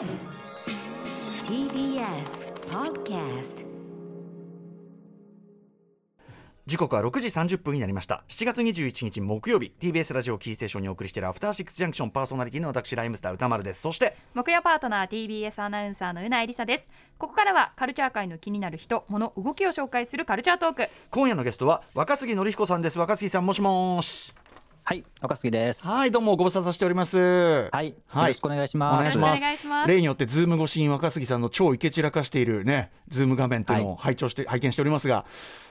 TBS Podcast 時刻は6時30分になりました。7月21日木曜日 TBS ラジオキーステーションにお送りしているアフターシックスジャンクションパーソナリティの私ライムスター歌丸です。そして木曜パートナー TBS アナウンサーのうなえりさです。ここからはカルチャー界の気になる人物動きを紹介するカルチャートーク。今夜のゲストは若杉典彦さんです。若杉さんもしもしはい、若杉です。はいどうもご無沙汰しておりますはい、よろしくお願いします。お願いしますよろしくお願いします例によってズーム越しに若杉さんの超イキり散らかしているねズーム画面というのをは拝聴して、拝見しておりますが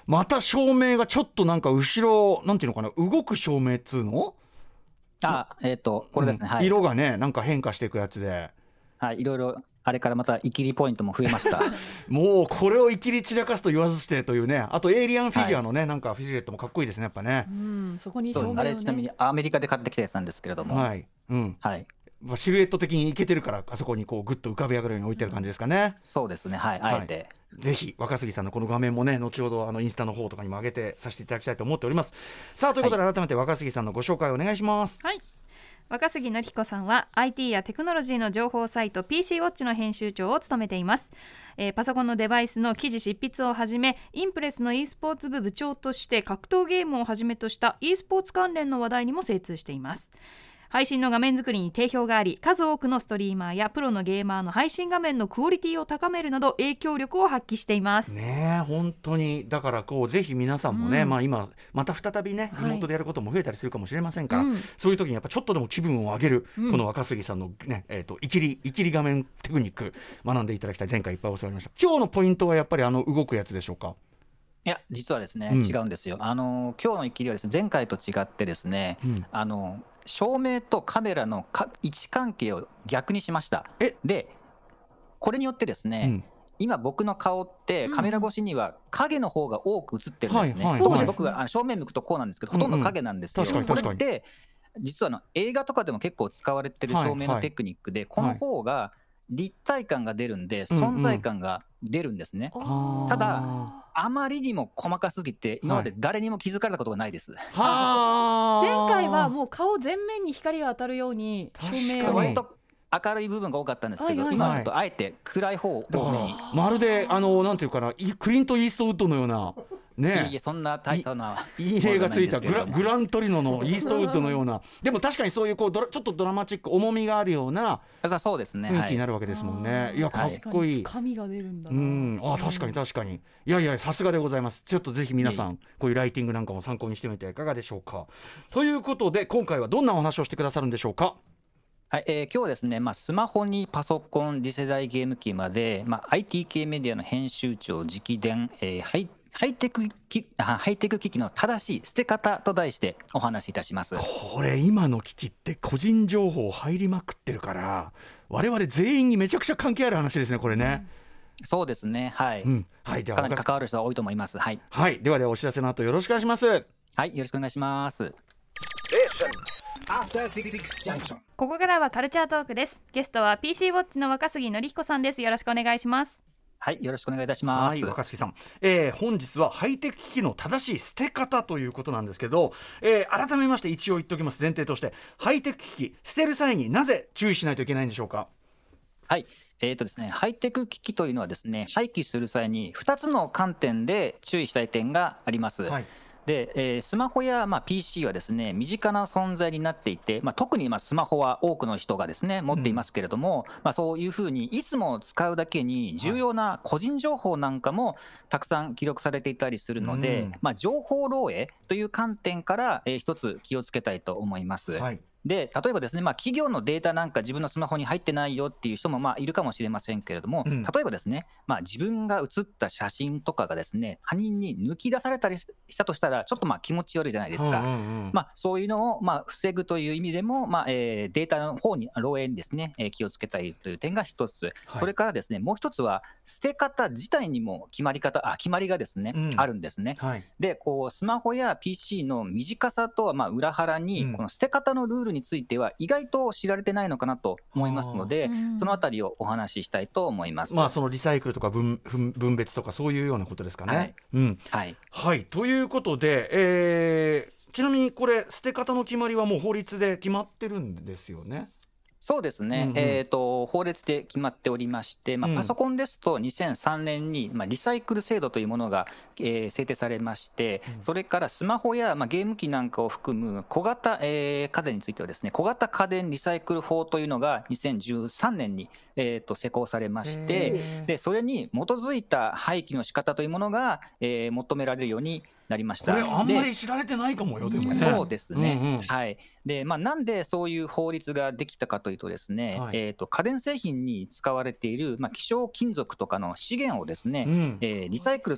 また照明がちょっとなんか後ろなんていうのかな動く照明っつうの？あ、えっ、と、これですね。うんはい。色がねなんか変化していくやつではい、いろいろ、あれからまた、イキリポイントも増えました。もうこれをいきり散らかすと言わずしてというねあとエイリアンフィギュアのね、なんかフィジレットもかっこいいですねやっぱねう、んそこにね。あれ、ちなみにねアメリカで買ってきたやつなんですけれども。。はいい、うん、はい。まあシルエット的にいけてるからあそこにこうグッと浮かび上がるように置いてる感じですかね、そうですね。はい、あえて。ぜひ若杉さんのこの画面もね後ほどあのインスタの方とかにも上げてさせていただきたいと思っておりますさあということで改めて若杉さんのご紹介お願いします、はい若杉紀子さんは IT やテクノロジーの情報サイト PC ウォッチの編集長を務めています、えーパソコンのデバイスの記事執筆をはじめインプレスの e スポーツ部部長として格闘ゲームをはじめとした e スポーツ関連の話題にも精通しています。配信の画面作りに定評があり数多くのストリーマーやプロのゲーマーの配信画面のクオリティを高めるなど影響力を発揮しています、ねえ本当に。だからこうぜひ皆さんもね、うん。まあ今また再びねリモートでやることも増えたりするかもしれませんから、うん。そういう時にやっぱちょっとでも気分を上げる、うん。この若杉さんのねえっ、といきりいきり画面テクニック学んでいただきたい前回いっぱい教わりました。今日のポイントはやっぱりあの動くやつでしょうか？いや、実はですね、うん。違うんですよ。あの、今日のイキリはですね、前回と違ってですね、うん。あの、照明とカメラのか位置関係を逆にしました。え？で、これによってですね、うん。今僕の顔ってうん。カメラ越しには影の方が多く映ってるんですね。はいはい特にはい僕があの正面向くとこうなんですけど、ほとんど影なんですよ。うんうん確かに確かに。これって実はあの映画とかでも結構使われてる照明のテクニックで、この方が立体感が出るんで、うんうん。存在感が出るんですね。おはあただあまりにも細かすぎて、今まで誰にも気づかれたことがないです。はあ。前回はもう顔全面に光が当たるように確かに。照明を。割と明るい部分が多かったんですけど、はいはい今はちょっとあえて暗い方をだか多めに。らまるであのなんていうかないクリント・イーストウッドのようないえいえ、ねそんな大差な。陰影がついたグラグララントリノのイーストウッドのようなでも確かにそういうこうドラちょっとドラマチック重みがあるようなそうですね。雰囲気になる。るわけですもんね、あーい、やかっこいい確かに深みが出るんだうな。ん、あ確かに確かに。いやいや、さすがでございます。ちょっとぜひ皆さん、こういうライティングなんかも参考にしてみてはいかがでしょうか。ということで、今回はどんなお話をしてくださるんでしょうか？はい、えー今日はですね、まあ、スマホにパソコン、次世代ゲーム機まで、まあ、IT 系メディアの編集長直伝、えーハイテク機あハイテク機器の正しい捨て方と題してお話しいたします。これ、今の機器って個人情報入りまくってるから、我々全員にめちゃくちゃ関係ある話ですね、これね。そうですね、はい。うん、はい、ではかなり若関わる人が多いと思います。はい。はい、ではではお知らせの後よろしくお願いします。はい、よろしくお願いします。After Six Junction ここからはカルチャートークですゲストは PC ウォッチの若杉典彦さんですよろしくお願いしますはい、よろしくお願いいたします。はい、若杉さん、えー本日はハイテク機器の正しい捨て方ということなんですけど、えー改めまして一応言っておきます前提としてハイテク機器捨てる際になぜ注意しないといけないんでしょうか？はい。えーとですね、ハイテク機器というのはですね、廃棄する際に2つの観点で注意したい点があります。はいで、えースマホや、まあ、PC はですね、身近な存在になっていて、まあ、特にまあスマホは多くの人がですね、持っていますけれども、まあ、そういうふうにいつも使うだけに重要な個人情報なんかもたくさん記録されていたりするので、うん。まあ、情報漏洩という観点から、えー一つ気をつけたいと思います。はいで、例えばですね、まあ、企業のデータなんか自分のスマホに入ってないよっていう人もまあいるかもしれませんけれども、うん。例えばですね、まあ、自分が写った写真とかがですね、他人に抜き出されたりしたとしたら、ちょっとまあ気持ち悪いじゃないですか。うんうんうん。まあ、そういうのをまあ防ぐという意味でも、まあえーデータの方に、漏洩にですね、えー気をつけたいという点が一つ、はい。それからですね、もう一つは、捨て方自体にも決まり方、あ決まりがですね、うん。あるんですね。はい。で、こう、スマホや PC の短さとはまあ裏腹に、うん。この捨て方のルールについては意外と知られてないのかなと思いますのでそのあたりをお話ししたいと思います。まあそのリサイクルとか分分分別とかそういうようなことですかね。はいうんはい。はいということで、えーちなみにこれ捨て方の決まりはもう法律で決まってるんですよね。そうですね、うんうん。えー、と法律で決まっておりまして、まあうん。パソコンですと2003年に、まあ、リサイクル制度というものが、えー制定されまして、それからスマホや、まあ、ゲーム機なんかを含む小型、えー家電についてはですね小型家電リサイクル法というのが2013年に、えー、と施行されまして、でそれに基づいた廃棄の仕方というものが、えー求められるようになりました。これあんまでり知られてないかもよでもね。そうですね、うんうん。はい。でまあ、なんでそういう法律ができたかというとですね、はい。えー、と家電製品に使われている、まあ、希少金属とかの資源をですね、うん。えーリサイクル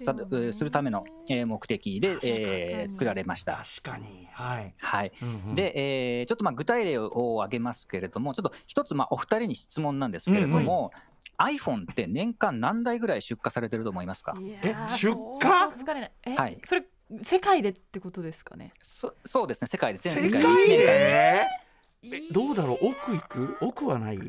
するための、えー目的で、えー作られました。確かに。はい、はい。うんうん。で、えーちょっとまあ具体例を挙げますけれども、ちょっと一つまあお二人に質問なんですけれども、iPhone って年間何台ぐらい出荷されてると思いますか？え出荷？はい。それ世界でってことですかね？そそうですね、世界で。全世世界界で？1年間でえ？どうだろう？奥行く？奥はない？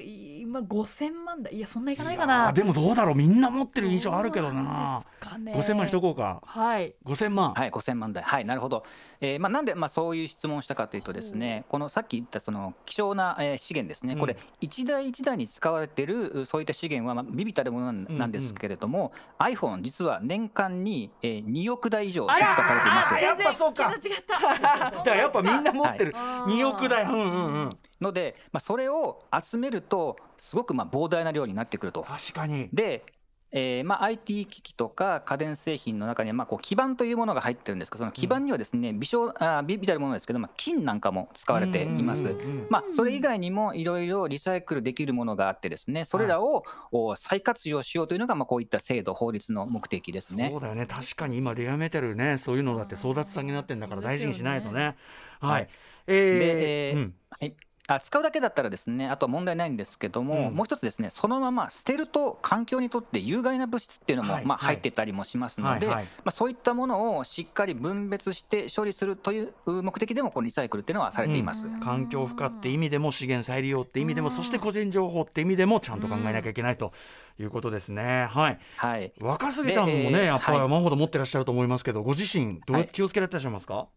今5000万台いやそんないかないかな。でもどうだろう。みんな持ってる印象あるけどな。5000 5000万しとこうか。はい。5000万、はい、5000万台、はい、なるほど、えーまあ、なんで、まあ、そういう質問をしたかというと、ですねこのさっき言ったその希少な、えー資源ですね、うん。これ、一台一台に使われているうそういった資源は、まあ、ビビたるものなんうんなんですけれども、iPhone、実は年間に、えー2億台以上出荷されています。あ。やっぱそうか全然違った。だからやっぱみんな持ってる、あー2億台。うんうんうんので、まあ、それを集めると、すごくまあ膨大な量になってくると。確かに。で、えーまあ、IT 機器とか家電製品の中にはまあこう基板というものが入ってるんですけどその基板にはですね微小あ微微たるものですけど、まあ、金なんかも使われています。まあ、それ以外にもいろいろリサイクルできるものがあってですねそれらをお再活用しようというのがまあこういった制度法律の目的ですね。そう。だよね。確かに。今レアメタルねそういうのだって争奪戦になってんだから大事にしないとね。はい。えーで、えーうん。はいあ使うだけだったらですねあとは問題ないんですけども、うん。もう一つですねそのまま捨てると環境にとって有害な物質っていうのも、まあ、はい。はい入ってたりもしますので、はいはい。まあ、そういったものをしっかり分別して処理するという目的でもこのリサイクルっていうのはされています。うん。環境負荷って意味でも資源再利用って意味でもそして個人情報って意味でもちゃんと考えなきゃいけないということですね。はい。はい。若杉さんもね、でえーやっぱりはい。山ほど持ってらっしゃると思いますけどご自身どうはい。気をつけられてらっしゃいますか、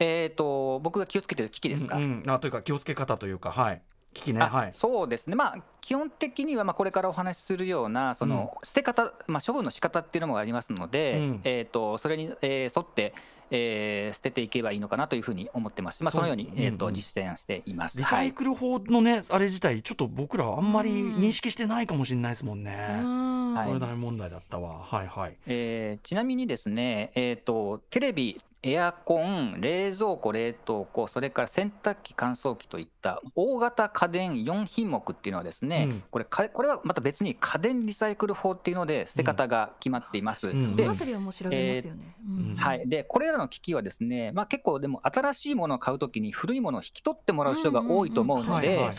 えー、と僕が気をつけてる機器ですか、うんうん。あというか気をつけ方というかはい。機器ねあはい。そうですね、まあ、基本的にはまあこれからお話しするようなその捨て方、まあ、処分の仕方っていうのもありますので、うん。えー、とそれに、えー沿って、えー捨てていけばいいのかなというふうに思ってます、まあ、そのように、えーとうんうん。実践しています。リサイクル法のね、あれ自体ちょっと僕らあんまりうん認識してないかもしれないですもんね、これ大問題だったわ。はいはい。えーちなみにですね、えー、とテレビ、エアコン、冷蔵庫、冷凍庫、それから洗濯機、乾燥機といった大型家電4品目っていうのはですね、うん。これかこれはまた別に家電リサイクル法っていうので捨て方が決まっています。うん。でそのあたりはもう調べますよね、うん。はい、でこれらの機器はですね、まあ、結構でも新しいものを買うときに古いものを引き取ってもらう人が多いと思うので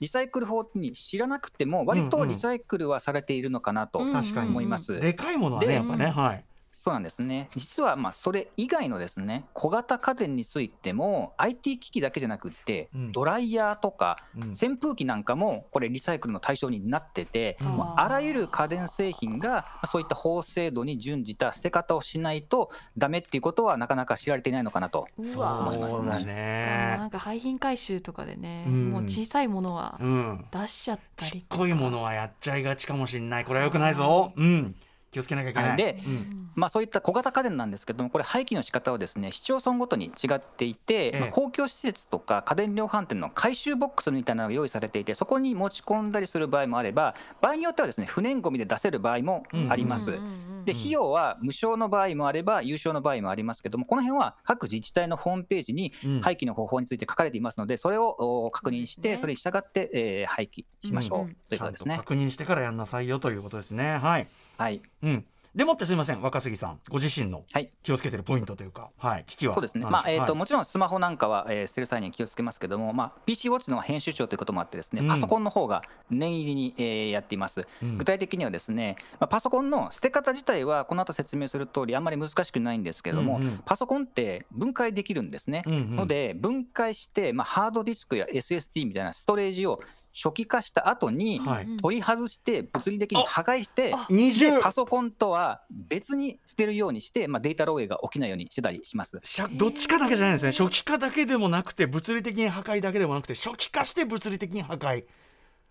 リサイクル法に知らなくても割とリサイクルはされているのかなとうん確かに思います。でかいものはねでやっぱね、うんはいそうなんですね。実はまあそれ以外のですね小型家電についても IT 機器だけじゃなくって、うん。ドライヤーとかうん。扇風機なんかもこれリサイクルの対象になってて、うん。もうあらゆる家電製品がまあそういった法制度に準じた捨て方をしないとダメっていうことはなかなか知られていないのかなと。うわ。思いますそうだなねんか廃品回収とかでね、うん。もう小さいものはうん。出しちゃったちっりとか。こいものはやっちゃいがちかもしれない。これはよくないぞ。うん気をつけなきゃいけない、はいでうん。まあ、そういった小型家電なんですけどもこれ廃棄の仕方はですね市町村ごとに違っていて、ええ。まあ公共施設とか家電量販店の回収ボックスみたいなのが用意されていてそこに持ち込んだりする場合もあれば場合によってはですね不燃ごみで出せる場合もあります。うんうんうんで費用は無償の場合もあれば有償の場合もありますけどもこの辺は各自治体のホームページにうん。廃棄の方法について書かれていますのでそれをお確認してそれに従って、えー廃棄しましょう、ということですね。確認してからやんなさいよということですね。はいはい。うん。でもってすみません若杉さん。ご自身のはい。気をつけてるポイントというか。はい。機器は。そうですね、何まあえーとはい。もちろんスマホなんかは、えー捨てる際には気をつけますけども、まあ、PC ウォッチの編集長ということもあってですね、うん。パソコンの方が念入りに、えーやっています。うん。具体的にはですね、まあ、パソコンの捨て方自体はこの後説明する通りあんまり難しくないんですけれども、うんうん。パソコンって分解できるんですね。うんうん。ので分解して、まあ、ハードディスクや SSD みたいなストレージを初期化した後に取り外して物理的に破壊してあ二重。パソコンとは別に捨てるようにして、まあ、データ漏洩が起きないようにしてたりします。しゃどっちかだけじゃないんですね。初期化だけでもなくて物理的に破壊だけでもなくて初期化して物理的に破壊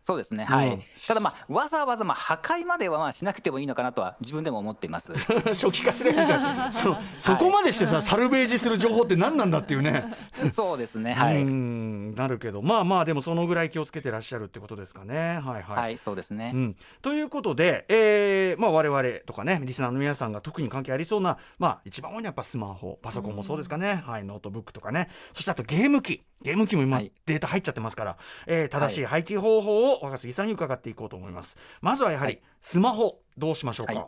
そうですね、はい。うんただ、まあ、わざわざまあ破壊まではまあしなくてもいいのかなとは自分でも思っています。初期化すればいいからそそこまでしてさ、サルベージする情報って何なんだっていうね。そうですね、はうい、ん。なるけど。まあまあでもそのぐらい気をつけてらっしゃるってことですかね。はいはい、はい、そうですね。うん、ということで、えーまあ、我々とかねリスナーの皆さんが特に関係ありそうな、まあ、一番多いのはやっぱスマホパソコンもそうですかね、はい、ノートブックとかね。そしてあとゲーム機ゲーム機も今、はい。データ入っちゃってますから、えー正しい廃棄方法を若杉さんに伺っていこうと思います。まずはやはり、はい。スマホどうしましょうか、はい。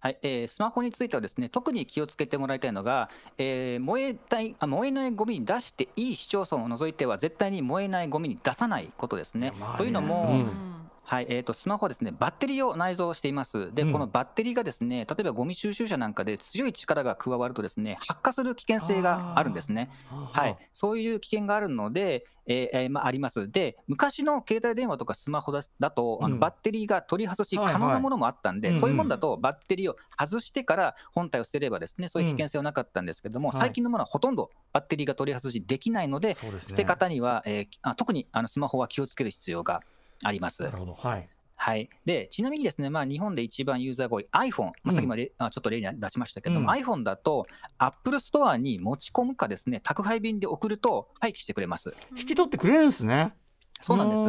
はい。えースマホについてはですね特に気をつけてもらいたいのが、えー燃えたいあ燃えないゴミに出していい市町村を除いては絶対に燃えないゴミに出さないことですね。まあね。というのも、うんはいえー、とスマホはですねバッテリーを内蔵しています。で、うん。このバッテリーがですね例えばゴミ収集車なんかで強い力が加わるとですね発火する危険性があるんですね。はい、そういう危険があるので、えーえーまあ、あります。で昔の携帯電話とかスマホだだとあうん。のバッテリーが取り外し可能なものもあったんで、うんうんそういうものだとバッテリーを外してから本体を捨てればですねそういう危険性はなかったんですけども、はい。最近のものはほとんどバッテリーが取り外しできないのでですね。捨て方には、えーあ特にあのスマホは気をつける必要があります。な。るほど。はい。はい、でちなみにですね、まあ、日本で一番ユーザーが多い iPhone、まあ、さっきもれ、あちょっと例に出しましたけども、うん。iPhone だと Apple Store に持ち込むかですね宅配便で送ると廃棄してくれます。引き取ってくれるんですね。そうなんです。す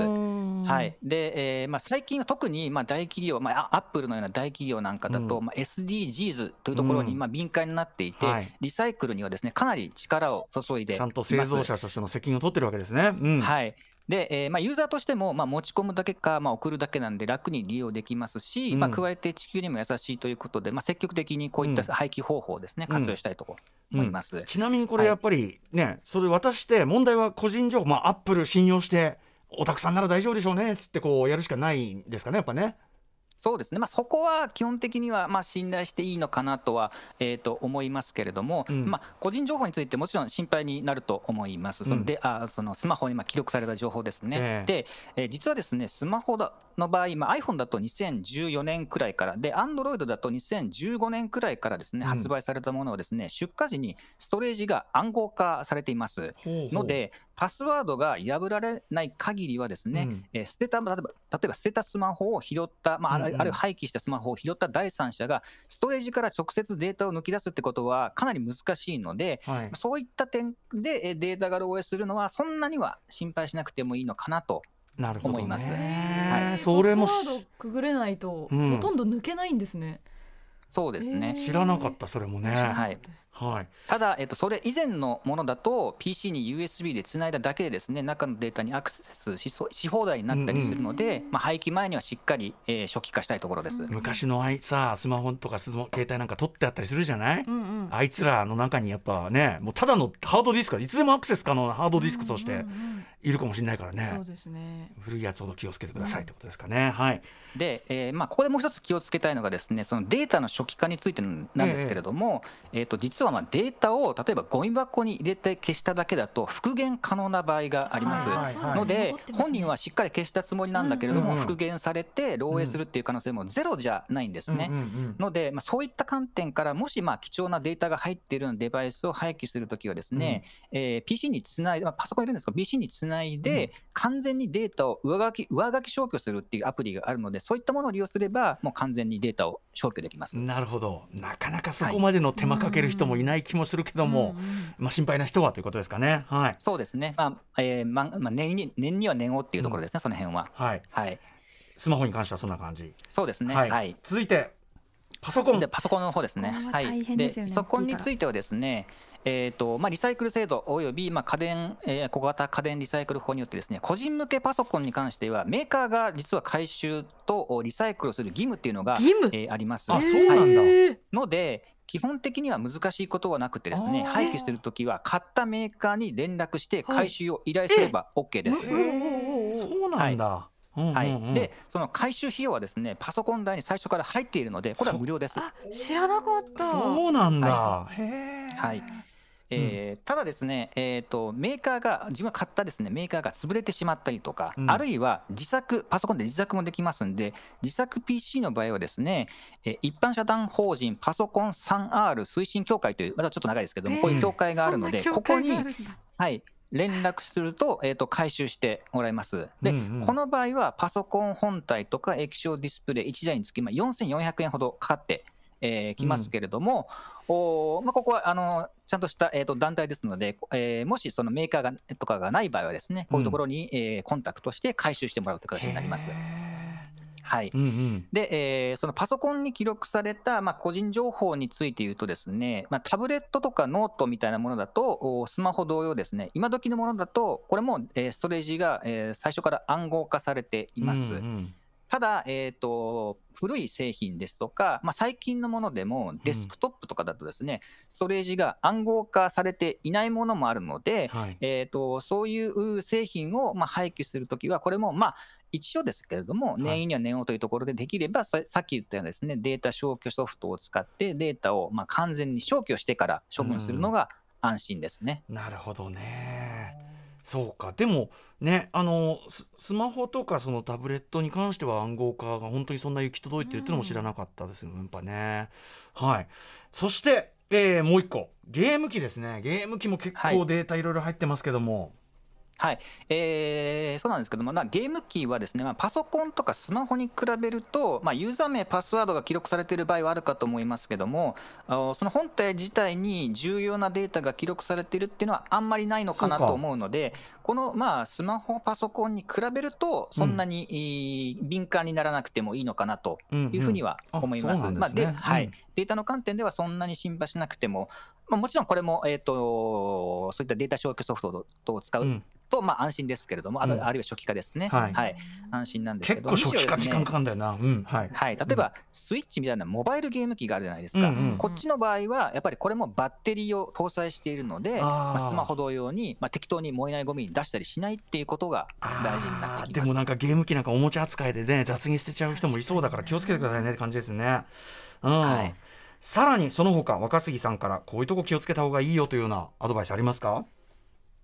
はい。でえーまあ、最近は特にまあ大企業、まあ、アップルのような大企業なんかだと、うん。まあ、SDGs というところにうん。まあ敏感になっていて、はい。リサイクルにはですねかなり力を注いでちゃんと製造者としての責任を取ってるわけですね、うん。はいでえーまあ、ユーザーとしても、まあ、持ち込むだけか、まあ、送るだけなんで楽に利用できますし、うん。まあ、加えて地球にも優しいということで、まあ、積極的にこういっうん。た廃棄方法をですね、うん。活用したいと思います。ちなみにこれやっぱりね、それ渡して問題は個人情報まあアップル信用しておたくさんなら大丈夫でしょうねっつってこうやるしかないんですかねやっぱねそうですね、まあ、そこは基本的にはまあ信頼していいのかなとは、えー、と思いますけれども、うん。まあ、個人情報についてもちろん心配になると思います、そうん。のであそのスマホにまあ記録された情報ですね。ええ。で、えー実はですねスマホだの場合、まあ、iPhone だと2014年くらいから、で Android だと2015年くらいからですねうん。発売されたものはですね、出荷時にストレージが暗号化されています。ので、パスワードが破られない限りはですね、うん。えー捨てた例えば例えば捨てたスマホを拾った、まあ、あるいは廃棄したスマホを拾った第三者がストレージから直接データを抜き出すってことはかなり難しいので、はい。そういった点でえーデータが漏洩するのはそんなには心配しなくてもいいのかなと。なるほど、ね、思います。はい。それもパスワードくぐれないと、うん。ほとんど抜けないんですね。そうですね、知らなかったそれもね。はい。はい。ただ、えっと、それ以前のものだと PC に USB でつないだだけでですね中のデータにアクセスしそし放題になったりするので、まあ、廃棄前にはしっかり、えー初期化したいところです。昔のあいさスマホとかスマ携帯なんか取ってあったりするじゃない、うんうん。あいつらの中にやっぱねもうただのハードディスクいつでもアクセス可能なハードディスクとして。うんうんいるかもしれないからね、そうですね。古いやつほど気をつけてくださいってことですかね、はい。で、えーまあ、ここでもう一つ気をつけたいのがですねそのデータの初期化についてなんですけれども、えーと実はまあデータを例えばゴミ箱に入れて消しただけだと復元可能な場合があります。はいはいのでね。本人はしっかり消したつもりなんだけれども、うんうん復元されて漏洩するっていう可能性もゼロじゃないんですね。うんうんうん。ので、まあ、そういった観点からもしまあ貴重なデータが入っているようなデバイスを廃棄するときはですね、えー PC につないで、まあ、パソコンいるんですが PC につないで、完全にデータを上書き上書き消去するっていうアプリがあるのでそういったものを利用すればもう完全にデータを消去できます。なるほど。なかなかそこまでの手間かける人もいない気もするけども、うん。うんまあ、心配な人はということですかね。はい。そうですね、まあえーままあ、念に念には念をっていうところですね、その辺は。はい。はい、スマホに関してはそんな感じ、そうですね、ははい。い続いてパソコン。でパソコンの方ですね。ははい。でねそこについてはですね、えっ、とまあリサイクル制度およびまあ家電、えー小型家電リサイクル法によってですね、個人向けパソコンに関してはメーカーが実は回収とおリサイクルをする義務っていうのが義務？えーあります。あそうなんだ。へーので。基本的には難しいことはなくてですね廃棄するときは買ったメーカーに連絡して回収を依頼すれば OK です。えーそうなんだ、うんうんうん。はい、でその回収費用はですねパソコン代に最初から入っているのでこれは無料です。あ知らなかった。そうなんだ、はへえはいえーただですね、えー、とメーカーが自分が買ったですねメーカーが潰れてしまったりとか、うん。あるいは自作パソコンで自作もできますんで自作 PC の場合はですね、えー一般社団法人パソコン 3R 推進協会というまたちょっと長いですけども、えーこういう協会があるので、ここに、はい、連絡すると,、えー、と回収してもらいます。で、うんうん。この場合はパソコン本体とか液晶ディスプレイ1台につきまあ4400円ほどかかってえーきますけれども、おーまあ、ここはあのちゃんとした、えー、と団体ですので、えーもしそのメーカーがとかがない場合はですねこういうところに、えーコンタクトして回収してもらうという形になります。はい。うんうん。で、えーそのパソコンに記録された、まあ、個人情報について言うとですね、まあ、タブレットとかノートみたいなものだと、おスマホ同様ですね、今時のものだと、これも、えーストレージが、えー最初から暗号化されています。うんうんただ、えー、と古い製品ですとか、まあ、最近のものでもデスクトップとかだとですね、ストレージが暗号化されていないものもあるので、はい。えー、とそういう製品をまあ廃棄するときは、これもまあ一応ですけれども、い。念入りには念をというところでできれば、ささっき言ったようなですねデータ消去ソフトを使って、データをまあ完全に消去してから処分するのが安心ですね。なるほどねそうか。でもねあのススマホとかそのタブレットに関しては暗号化が本当にそんな行き届いてるっていうのも知らなかったですよ、やっぱね。はい。そして、えーもう一個。ゲーム機ですね。ゲーム機も結構はい。データいろいろ入ってますけども、はい、えーそうなんですけども、まあ、ゲーム機はですね、まあ、パソコンとかスマホに比べると、まあ、ユーザー名、パスワードが記録されている場合はあるかと思いますけども、その本体自体に重要なデータが記録されているっていうのはあんまりないのかなと思うので、このまあスマホ、パソコンに比べると、そんなに、えー敏感にならなくてもいいのかなとうんいうふうには思います。データの観点ではそんなに心配しなくても、まあ、もちろんこれも、えー、とそういったデータ消去ソフトを使ううん。と、まあ、安心ですけれども、あとうん。あるいは初期化ですね、はい。安心なんですけど、結構初期化時間かかるんだよな、うん。はい。はい、例えば、スイッチみたいなモバイルゲーム機があるじゃないですか、うんうんこっちの場合は、やっぱりこれもバッテリーを搭載しているので、まあ、スマホ同様に、まあ、適当に燃えないゴミに出したりしないっていうことが大事になってきます。でもなんかゲーム機なんかおもちゃ扱いでね雑に捨てちゃう人もいそうだから気をつけてくださいねって感じですね。うん。はいさらにその他若杉さんからこういうとこ気をつけた方がいいよというようなアドバイスありますか？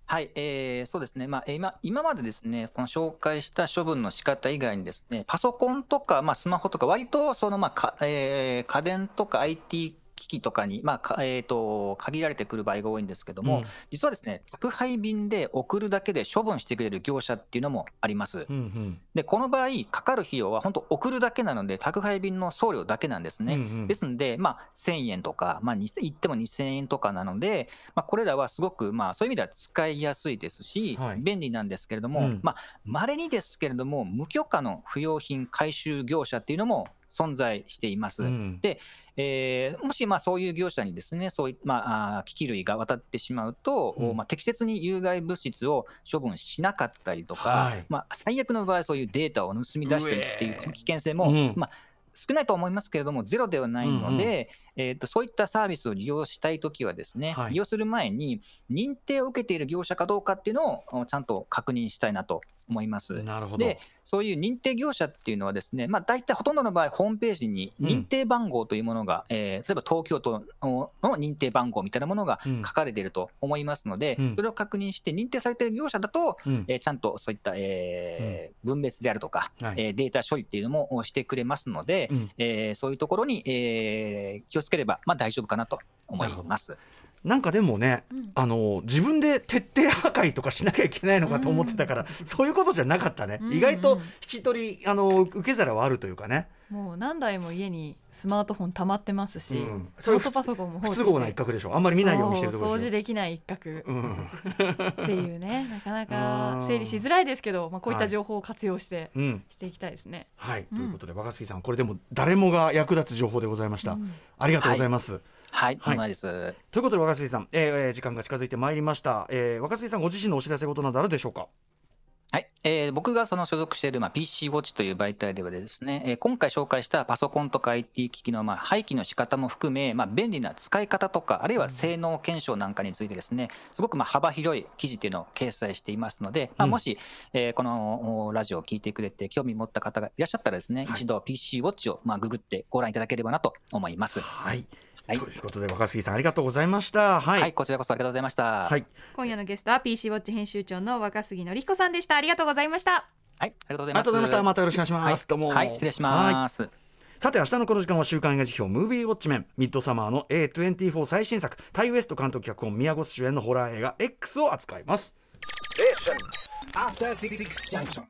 はい、えーそうですね、まあ、えー今今までですね、この紹介した処分の仕方以外にですね、パソコンとか、まあ、スマホとか、割とその、まあかえー家電とか IT 機器とかに、まあかえー、と限られてくる場合が多いんですけども、うん。実はですね、宅配便で送るだけで処分してくれる業者っていうのもあります。うんうん。で、この場合、かかる費用は本当、送るだけなので、宅配便の送料だけなんですね。うんうん。ですので、まあ、1000円とか、まあ、2000言っても2000円とかなので、まあ、これらはすごく、まあ、そういう意味では使いやすいですし、はい。便利なんですけれども、うん。まあ、稀にですけれども、無許可の不用品回収業者っていうのも存在しています。うん。でえーもしまあそういう業者にですねそういまあ、機器類が渡ってしまうと、うん。まあ、適切に有害物質を処分しなかったりとか、はい。まあ、最悪の場合、そういうデータを盗み出したりっていう危険性も、うん。まあ、少ないと思いますけれども、ゼロではないので、えーと、そういったサービスを利用したいときはですね、はい。利用する前に、認定を受けている業者かどうかっていうのをおちゃんと確認したいなと思います。なるほど。で、そういう認定業者っていうのはですね、まあ、大体ほとんどの場合、ホームページにうん。認定番号というものが、えー例えば東京都のの認定番号みたいなものがうん。書かれていると思いますので、うん。それを確認して、認定されている業者だと、うん。えーちゃんとそういった、えー分別であるとか、はい。えーデータ処理っていうのもしてくれますので、うん。えーそういうところに、えー気をつければ、まあ、大丈夫かなと思います。なんかでもね、うん。あの自分で徹底破壊とかしなきゃいけないのかと思ってたから、そういうことじゃなかったね、うん。意外と引き取りあの受け皿はあるというかね、もう何台も家にスマートフォン溜まってますし、うん。ノートパソコンも不都合な一角でしょ。あんまり見ないようにしてるとこそう掃ろでしょ。除できない一角。うん。っていうね、なかな あかー。整理しづらいですけど、まあ、こういっはい。た情報を活用してうん。していきたいですね。はい、うん。ということで若杉さんこれでも誰もが役立つ情報でございました、うん。ありがとうございます、はい、はい。お願いです。ということで若杉さん、えーえー時間が近づいてまいりました、えー若杉さんご自身のお知らせ事などあるでしょうか？はい、えー僕がその所属している、まあ、PC ウォッチという媒体ではですね、えー今回紹介したパソコンとか IT 機器の、まあ、廃棄の仕方も含め、まあ、便利な使い方とか、あるいは性能検証なんかについてですね、すごくまあ幅広い記事っていうのを掲載していますので、まあ、うん。もし、えーこのおラジオを聞いてくれて興味持った方がいらっしゃったらですね、はい。一度 PC ウォッチをまあググってご覧いただければなと思います。はいはい。ということで若杉さんありがとうございました。はい、はい、こちらこそありがとうございました。はい。今夜のゲストは PC ウォッチ編集長の若杉のりこさんでした。ありがとうございました。はい、ありがとうございました。またよろしくお願いします。はい。どうも。はい、失礼します。さて明日のこの時間は週刊映画辞表ムービーウォッチメンミッドサマーの A24 最新作タイウエスト監督脚本宮越主演のホラー映画 X を扱います。After Six Junction.